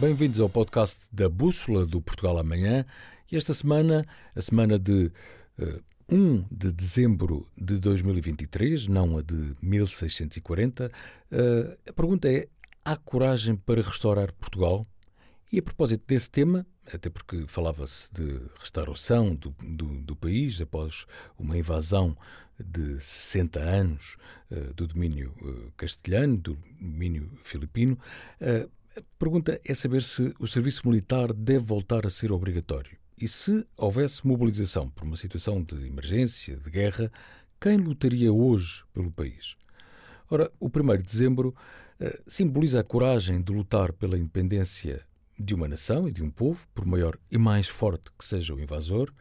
Bem-vindos ao podcast da Bússola do Portugal Amanhã. E esta semana, a semana de uh, 1 de dezembro de 2023, não a de 1640, uh, a pergunta é: há coragem para restaurar Portugal? E a propósito desse tema, até porque falava-se de restauração do, do, do, país após uma invasão de 60 anos uh, do domínio uh, castelhano, do domínio filipino, uh, a pergunta é saber se o serviço militar deve voltar a ser obrigatório. E se houvesse mobilização por uma situação de emergência, de guerra, quem lutaria hoje pelo país? Ora, o 1 de dezembro uh, simboliza a coragem de lutar pela independência de uma nação e de um povo, por maior e mais forte que seja o invasor,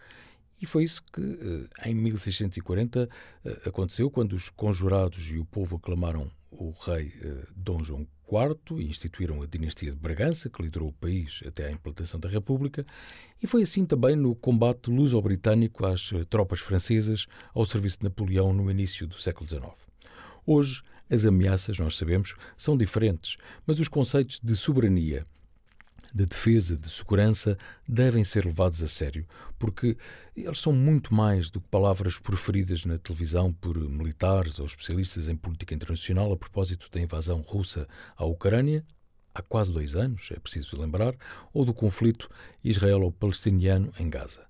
e foi isso que, uh, em 1640, uh, aconteceu quando os conjurados e o povo aclamaram o rei Dom João IV e instituíram a dinastia de Bragança, que liderou o país até à implantação da República, e foi assim também no combate luso-britânico às tropas francesas ao serviço de Napoleão no início do século XIX. Hoje, as ameaças, nós sabemos, são diferentes, mas os conceitos de soberania, de defesa, de segurança, devem ser levados a sério, porque eles são muito mais do que palavras proferidas na televisão por militares ou especialistas em política internacional a propósito da invasão russa à Ucrânia, há quase dois anos, é preciso lembrar, ou do conflito israelo-palestiniano em Gaza.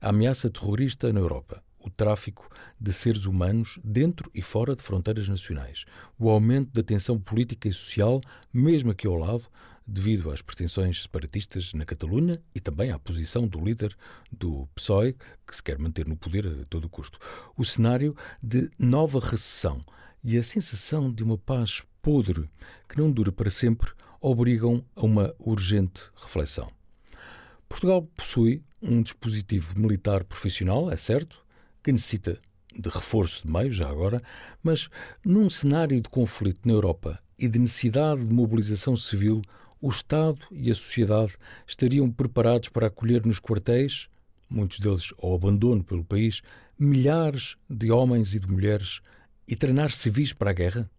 A ameaça terrorista na Europa, o tráfico de seres humanos dentro e fora de fronteiras nacionais, o aumento da tensão política e social, mesmo aqui ao lado, devido às pretensões separatistas na Catalunha e também à posição do líder do PSOE, que se quer manter no poder a todo custo. O cenário de nova recessão e a sensação de uma paz podre que não dura para sempre obrigam a uma urgente reflexão. Portugal possui um dispositivo militar profissional, é certo, que necessita de reforço de meios, já agora, mas num cenário de conflito na Europa e de necessidade de mobilização civil, o Estado e a sociedade estariam preparados para acolher nos quartéis, muitos deles ao abandono pelo país, milhares de homens e de mulheres e treinar civis para a guerra?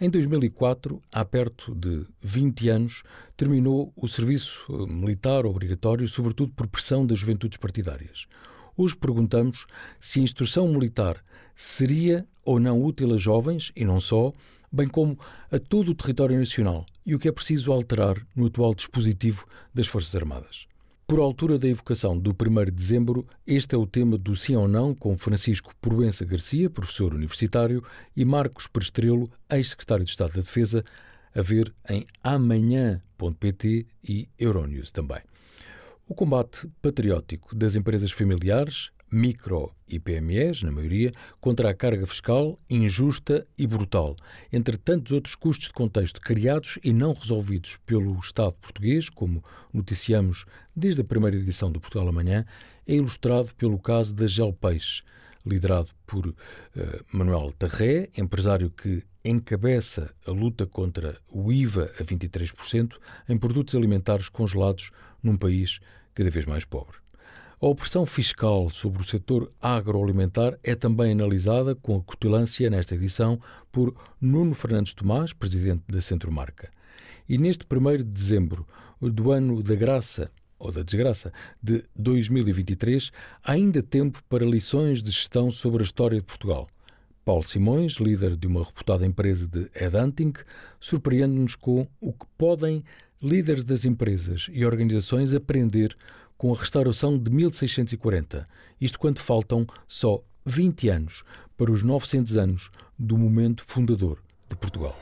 Em 2004, há perto de 20 anos, terminou o serviço eh, militar obrigatório, sobretudo por pressão das juventudes partidárias. Hoje perguntamos se a instrução militar seria ou não útil a jovens, e não só, bem como a todo o território nacional, e o que é preciso alterar no atual dispositivo das Forças Armadas. Por altura da evocação do 1 de dezembro, este é o tema do Sim ou Não com Francisco Proença Garcia, professor universitário, e Marcos Prestrelo, ex-secretário de Estado da Defesa, a ver em amanhã.pt e Euronews também. O combate patriótico das empresas familiares, micro e PMEs, na maioria, contra a carga fiscal injusta e brutal, entre tantos outros custos de contexto criados e não resolvidos pelo Estado português, como noticiamos desde a primeira edição do Portugal Amanhã, é ilustrado pelo caso da Gel Peixe, liderado por uh, Manuel Tarré, empresário que encabeça a luta contra o IVA a 23% em produtos alimentares congelados num país cada vez mais pobre. A opressão fiscal sobre o setor agroalimentar é também analisada com acutilância nesta edição por Nuno Fernandes Tomás, presidente da Centromarca. E neste 1 de dezembro do ano da graça ou da desgraça de 2023, há ainda tempo para lições de gestão sobre a história de Portugal. Paulo Simões, líder de uma reputada empresa de headhunting, surpreende-nos com o que podem líderes das empresas e organizações aprender com a restauração de 1640, isto quando faltam só 20 anos para os 900 anos do momento fundador de Portugal.